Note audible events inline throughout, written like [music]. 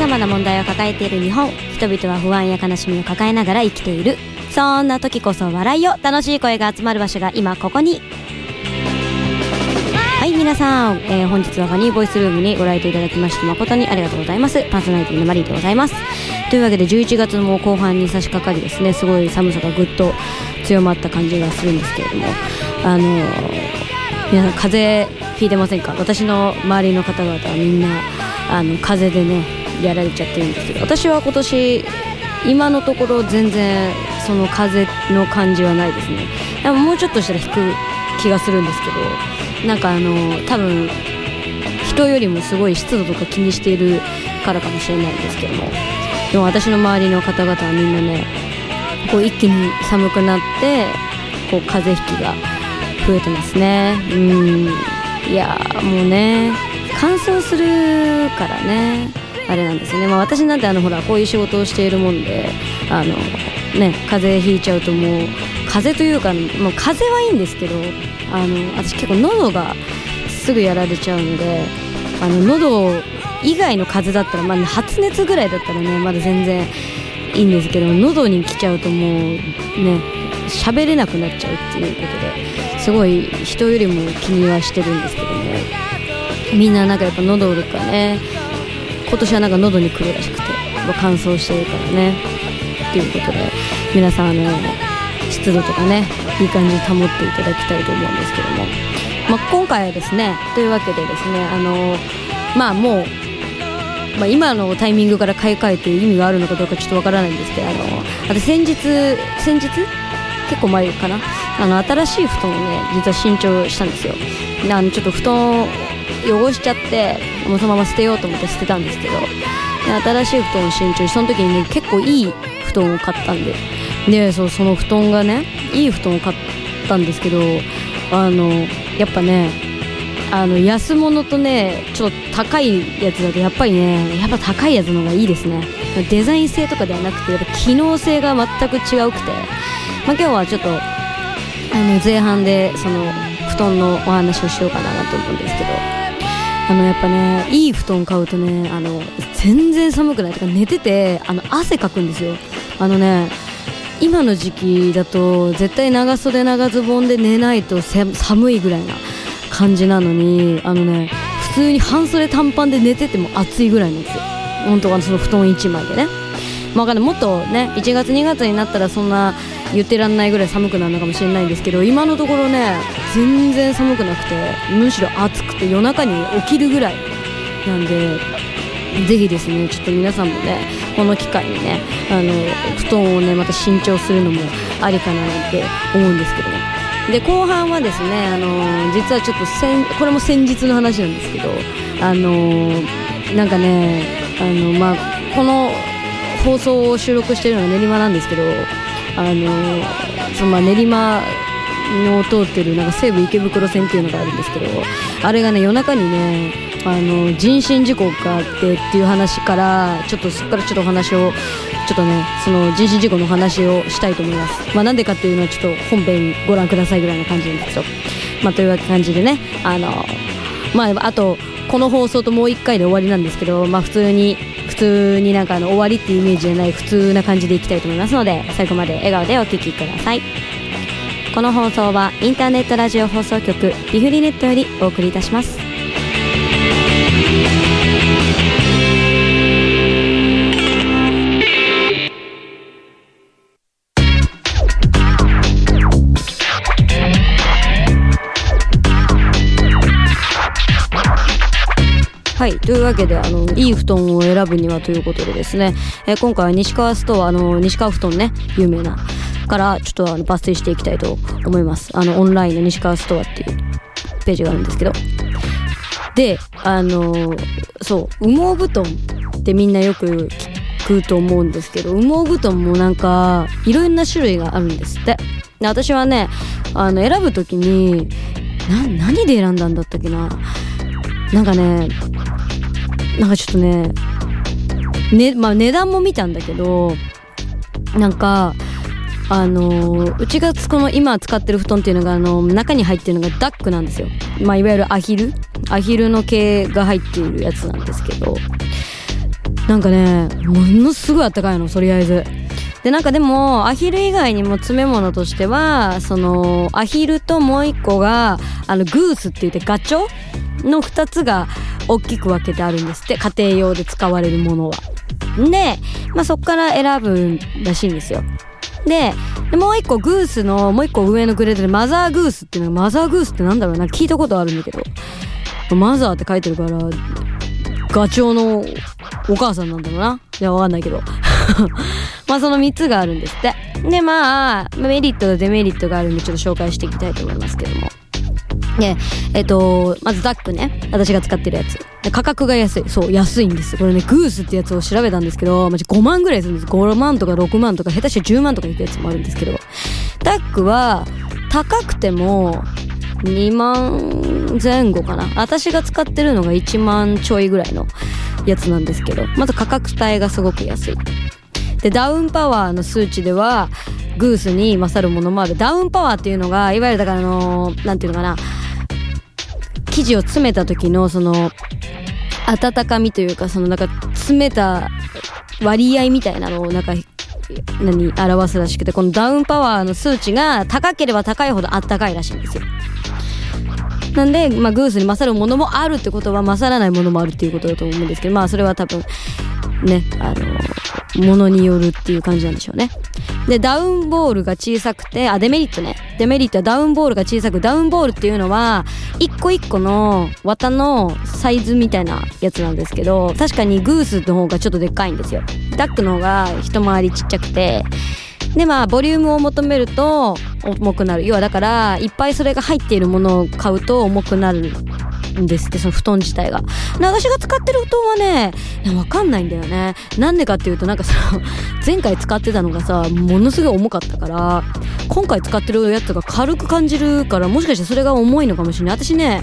ざまな問題を抱えている日本。人々は不安や悲しみを抱えながら生きている。そんな時こそ笑いを楽しい声が集まる場所が今ここに。はい皆さん、えー本日はファニーボイスルームにご来店いただきまして誠にありがとうございます。パーソナリティのマリーでございます。というわけで11月も後半に差し掛かりですね。すごい寒さがぐっと強まった感じがするんですけれども。あのー皆さん風邪ひいてませんか？私の周りの方々はみんなあの風邪でねやられちゃってるんですけど私は今年今のところ全然その風の感じはないですね。でももうちょっとしたら引く気がするんですけどなんかあの多分人よりもすごい湿度とか気にしているからかもしれないんですけどもでも私の周りの方々はみんなねこう一気に寒くなってこう風邪ひきが増えてますね。うん。いやもうね乾燥するからね。あれなんですね、まあ、私なんてあのほらこういう仕事をしているもんであのね風邪ひいちゃうともう風邪というかもう風邪はいいんですけどあの私結構喉がすぐやられちゃうのであの喉以外の風邪だったら、まあ、発熱ぐらいだったらねまだ全然いいんですけど喉に来ちゃうともうね喋れなくなっちゃうっていうことですごい人よりも気にはしてるんですけどね。みんななんかやっぱ喉がね。今年はなんか喉に来るらしくて乾燥してるからね。っていうことで皆さんあの湿度とかねいい感じに保っていただきたいと思うんですけども、まあ、今回はですねというわけでですねあのまあもうまあ、今のタイミングから買い替えて意味があるのかどうかちょっとわからないんですけどあの私先日先日結構前かな。あの新しい布団をね実は新調したんですよ。であのちょっと布団を汚しちゃってもうそのまま捨てようと思って捨てたんですけど新しい布団を新調その時にね結構いい布団を買ったんで。でそうその布団がねいい布団を買ったんですけどあのやっぱねあの安物とねちょっと高いやつだとやっぱりねやっぱ高いやつの方がいいですね。デザイン性とかではなくてやっぱ機能性が全く違うくて、まあ、今日はちょっとあの前半でその布団のお話をしようかなと思うんですけどあのやっぱねいい布団買うとねあの全然寒くない。とか寝ててあの汗かくんですよ。あのね今の時期だと絶対長袖長ズボンで寝ないと寒いぐらいな感じなのにあのね普通に半袖短パンで寝てても暑いぐらいなんですよ。本当はその布団1枚でね。まあ、わかんない。もっとね1月2月になったらそんな言ってらんないぐらい寒くなるのかもしれないんですけど今のところね全然寒くなくてむしろ暑くて夜中に起きるぐらいなんでぜひですねちょっと皆さんもねこの機会にねあの布団をねまた新調するのもありかななんて思うんですけどね。で後半はですねあの実はちょっと先これも先日の話なんですけどあのなんかねあのまあこの放送を収録してるのが練馬なんですけどあのそのまあ練馬の通ってるなんか西武池袋線っていうのがあるんですけどあれがね夜中にねあの人身事故があってっていう話からちょっとそこからちょっとお話をちょっとねその人身事故の話をしたいと思います。まあなんでかっていうのはちょっと本編ご覧くださいぐらいな感じなんですけど。まあという感じでねあのまああとこの放送ともう1回で終わりなんですけどまあ普通に通になんかあの終わりっていうイメージじゃない普通な感じでいきたいと思いますので最後まで笑顔でお聴きください。この放送はインターネットラジオ放送局ビフリネットよりお送りいたします。というわけであのいい布団を選ぶにはということでですね、えー今回は西川ストアの西川布団ね有名なからちょっとあの抜粋していきたいと思います。あのオンラインの西川ストアっていうページがあるんですけど。であのそう羽毛布団ってみんなよく聞くと思うんですけど羽毛布団もなんかいろんな種類があるんですって。で私はねあの選ぶ時に何で選んだんだったっけな。なんかねなんかちょっとねねまあ値段も見たんだけどなんかあのーうちがこの今使ってる布団っていうのがあの中に入ってるのがダックなんですよ。まあいわゆるアヒル？アヒルの毛が入っているやつなんですけど。なんかねものすごいあったかいのとりあえず。でなんかでもアヒル以外にも詰め物としてはそのアヒルともう一個があのグースって言ってガチョウの2つが大きく分けてあるんですって家庭用で使われるものは。で、まあ、そっから選ぶらしいんですよ。で、もう一個グースの、もう一個上のグレードでマザーグースっていうのが、マザーグースってなんだろうな、聞いたことあるんだけど、マザーって書いてるから、ガチョウのお母さんなんだろうな。いや、わかんないけど。[laughs] まあその3つがあるんですって。で、まあ、メリットとデメリットがあるんでちょっと紹介していきたいと思いますけども。で、えっ、と、まずダックね。私が使ってるやつ。価格が安い。そう、安いんです。これね、グースってやつを調べたんですけど、マジ5万ぐらいするんです。5万とか6万とか、下手して10万とかいくやつもあるんですけど、ダックは、高くても、2万前後かな。私が使ってるのが1万ちょいぐらいのやつなんですけど、まず価格帯がすごく安い。で、ダウンパワーの数値では、グースに勝るものもある。ダウンパワーっていうのが、いわゆるだからあのー、なんていうのかな、生地を詰めた時のその、温かみというか、そのなんか詰めた割合みたいなのをなんか、何、表すらしくて、このダウンパワーの数値が高ければ高いほどあったかいらしいんですよ。なんで、まあ、グースに勝るものもあるってことは勝らないものもあるっていうことだと思うんですけど、まあ、それは多分、ね、あの、ものによるっていう感じなんでしょうね。で、ダウンボールが小さくて、あ、デメリットね。デメリットはダウンボールが小さく、ダウンボールっていうのは、一個一個の綿のサイズみたいなやつなんですけど、確かにグースの方がちょっとでっかいんですよ。ダックの方が一回りちっちゃくて、でまあボリュームを求めると重くなる。要はだからいっぱいそれが入っているものを買うと重くなるんですってその布団自体が。私が使ってる布団はねわかんないんだよね。なんでかっていうとなんかさ [laughs] 前回使ってたのがさものすごい重かったから今回使ってるやつが軽く感じるからもしかしてそれが重いのかもしれない。私ね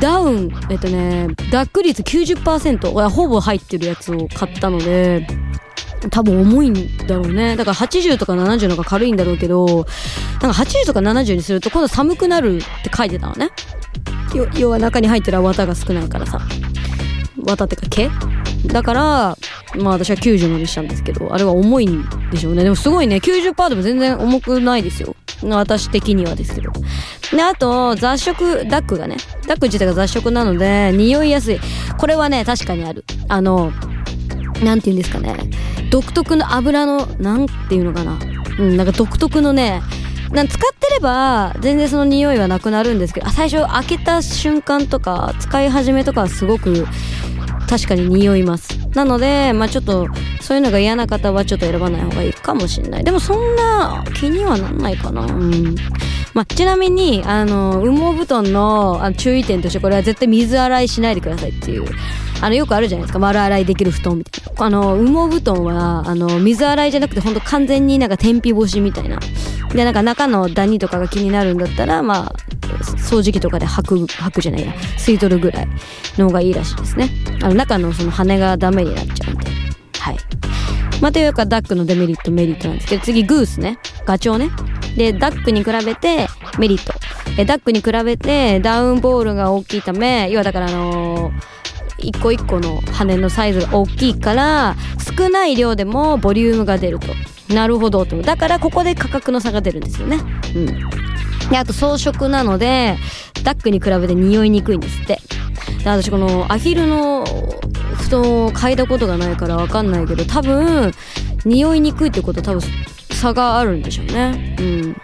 ダウンえっとねダック率90%ほぼ入ってるやつを買ったので多分重いんだろうね。だから80とか70の方が軽いんだろうけど、なんか80とか70にすると今度寒くなるって書いてたのね。要は中に入ってる綿が少ないからさ。綿ってか毛？だから、まあ私は90のにしたんですけど、あれは重いんでしょうね。でもすごいね、90%でも全然重くないですよ。私的にはですけど。で、あと、雑食、ダックがね、ダック自体が雑食なので、匂いやすい。これはね、確かにある。あの、なんて言うんですかね。独特の油の、なんていうのかな。うん、なんか独特のね、なん使ってれば全然その匂いはなくなるんですけど最初開けた瞬間とか使い始めとかはすごく確かに匂いますなのでまあちょっとそういうのが嫌な方はちょっと選ばない方がいいかもしれないでもそんな気にはなんないかなうんまあ、ちなみに、あの、羽毛布団のあの注意点として、これは絶対水洗いしないでくださいっていう。あの、よくあるじゃないですか。丸洗いできる布団みたいな。あの、羽毛布団は、あの、水洗いじゃなくて、ほんと完全になんか天日干しみたいな。で、なんか中のダニとかが気になるんだったら、まあ、掃除機とかで履く、履くじゃないや、吸い取るぐらいの方がいいらしいですね。あの、中のその羽がダメになっちゃうんで。はい。まあ、というか、ダックのデメリット、メリットなんですけど、次、グースね。ガチョウね。で、ダックに比べてメリット。え、ダックに比べてダウンボールが大きいため、要はだからあのー、一個一個の羽のサイズが大きいから少ない量でもボリュームが出ると。なるほどと。だからここで価格の差が出るんですよね。うん。であと装飾なのでダックに比べて匂いにくいんですって。で私このアヒルの布団を嗅いだことがないからわかんないけど多分匂いにくいってこと多分差があるんでしょうね。うん。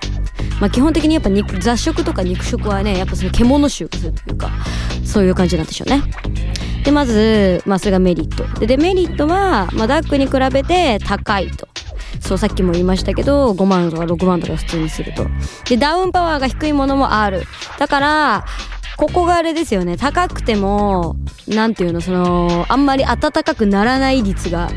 まあ基本的にやっぱ肉雑食とか肉食はねやっぱその獣臭がするというかそういう感じなんでしょうね。でまず、まあ、それがメリット。でデメリットは、まあ、ダックに比べて高いと。そうさっきも言いましたけど5万とか6万とか普通にすると。でダウンパワーが低いものもある。だからここがあれですよね。高くてもなんていうのそのあんまり暖かくならない率が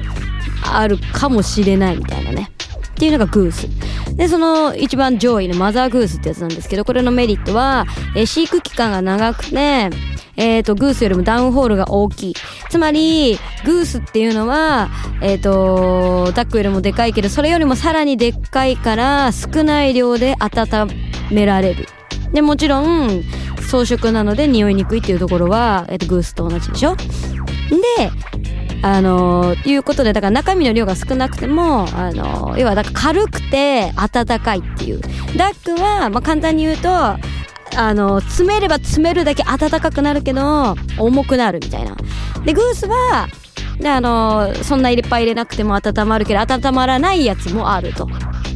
あるかもしれないみたいなね。っていうのがグース。で、その一番上位のマザーグースってやつなんですけど、これのメリットは、えー、飼育期間が長くて、えっ、ー、と、グースよりもダウンホールが大きい。つまり、グースっていうのは、えっ、ー、と、ダックよりもでかいけど、それよりもさらにでっかいから、少ない量で温められる。で、もちろん、装飾なので匂いにくいっていうところは、えっ、と、グースと同じでしょで、あのいうことでだから中身の量が少なくてもあの要はだから軽くて暖かいっていう。ダックは、まあ、簡単に言うとあの詰めれば詰めるだけ暖かくなるけど重くなるみたいな。でグースはであのそんないっぱい入れなくても温まるけど温まらないやつもあると。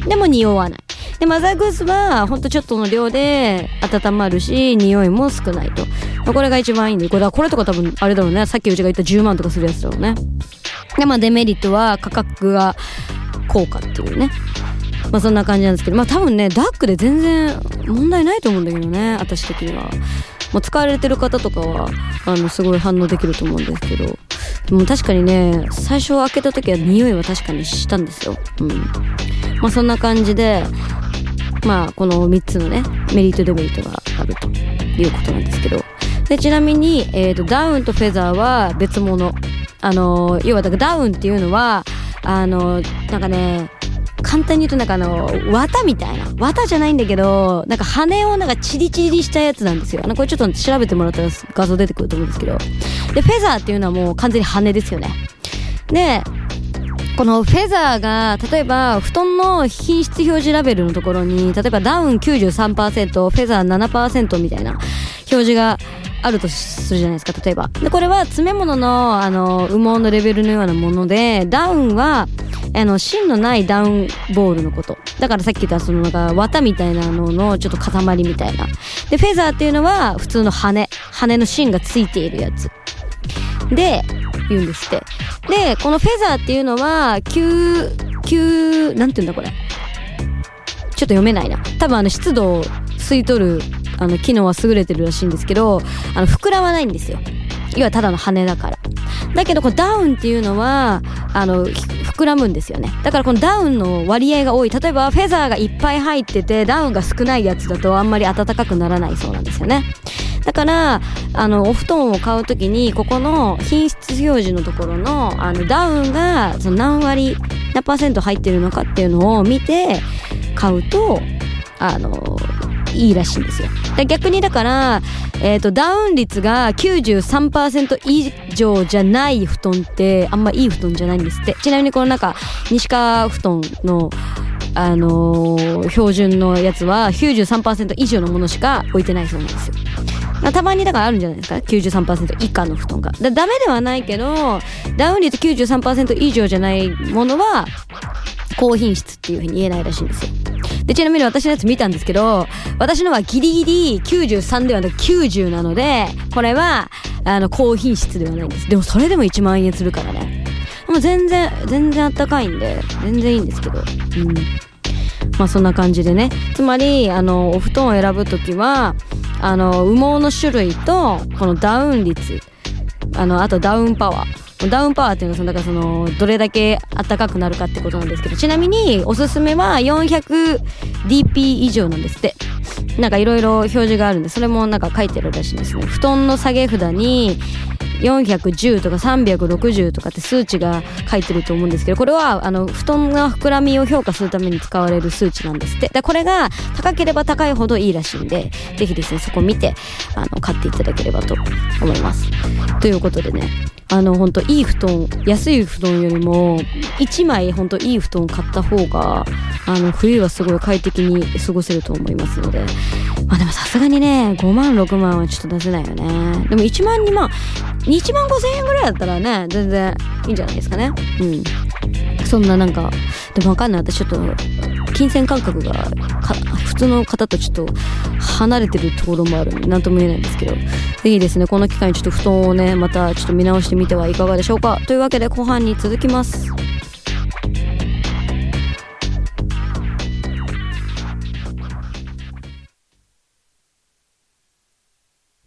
でも匂わない。でマザーグースはほんとちょっとの量で温まるし匂いも少ないと、まあ、これが一番いいんでこれこれとか多分あれだろうね。さっきうちが言った10万とかするやつだろうね。でまあデメリットは価格が高価っていうね。まあそんな感じなんですけど。まあ多分ねダックで全然問題ないと思うんだけどね。私的には。もう使われてる方とかはあのすごい反応できると思うんですけど。でも確かにね最初開けた時は匂いは確かにしたんですよ。うん。まあそんな感じでまあこの3つのねメリットデメリットがあるということなんですけど。でちなみに、えーと、ダウンとフェザーは別物。あの要はだからダウンっていうのはあのなんかね簡単に言うとなんかあの綿みたいな。綿じゃないんだけどなんか羽をなんかチリチリしたやつなんですよ。あのこれちょっと調べてもらったら画像出てくると思うんですけど。でフェザーっていうのはもう完全に羽ですよね。でこのフェザーが、例えば、布団の品質表示ラベルのところに、例えばダウン93%、フェザー7%みたいな表示があるとするじゃないですか、例えば。で、これは詰め物の、あの、羽毛のレベルのようなもので、ダウンは、あの、芯のないダウンボールのこと。だからさっき言ったそのなんか綿みたいなののちょっと塊みたいな。で、フェザーっていうのは普通の羽。羽の芯がついているやつ。で、言うんですって。で、このフェザーっていうのは、吸、吸、なんて言うんだこれ。ちょっと読めないな。多分あの湿度を吸い取る、あの、機能は優れてるらしいんですけど、あの、膨らまないんですよ。要はただの羽だから。だけど、このダウンっていうのは、あの、膨らむんですよね。だからこのダウンの割合が多い。例えば、フェザーがいっぱい入ってて、ダウンが少ないやつだとあんまり暖かくならないそうなんですよね。だからあのお布団を買う時にここの品質表示のところのあのダウンがその何割何パーセント入ってるのかっていうのを見て買うとあのいいらしいんですよ。逆にだから、えっ、ー、と、ダウン率が93%以上じゃない布団ってあんまいい布団じゃないんですって。ちなみにこのなんか、西川布団のあのー、標準のやつは93%以上のものしか置いてないそうなんですよ。たまにだからあるんじゃないですか？93%以下の布団が。だダメではないけどダウン率93%以上じゃないものは高品質っていうふうに言えないらしいんですよ。でちなみに私のやつ見たんですけど私のはギリギリ93ではなく90なのでこれはあの高品質ではないんです。でもそれでも1万円するからね。もう全然全然あったかいんで全然いいんですけど。うん。まあそんな感じでね。つまりあのお布団を選ぶ時はあの羽毛の種類とこのダウン率。あのあとダウンパワー。ダウンパワーっていうのはそのだからそのどれだけ暖かくなるかってことなんですけどちなみにおすすめは 400dp 以上なんですって。なんかいろいろ表示があるんでそれもなんか書いてるらしいんですね。布団の下げ札に410とか360とかって数値が書いてると思うんですけどこれはあの布団が膨らみを評価するために使われる数値なんですって。でこれが高ければ高いほどいいらしいんで是非ですねそこ見てあの買っていただければと思います。ということでねあの本当いい布団安い布団よりも1枚本当いい布団買った方があの冬はすごい快適に過ごせると思いますので。まあでもさすがにね5万6万はちょっと出せないよね。でも1万2万1万5000円ぐらいだったらね全然いいんじゃないですかね。うん。そんななんかでもわかんない。私ちょっと金銭感覚が普通の方とちょっと離れてるところもあるんで何とも言えないんですけど。是非ですね。この機会にちょっと布団をねまたちょっと見直してみてはいかがでしょうか。というわけで後半に続きます。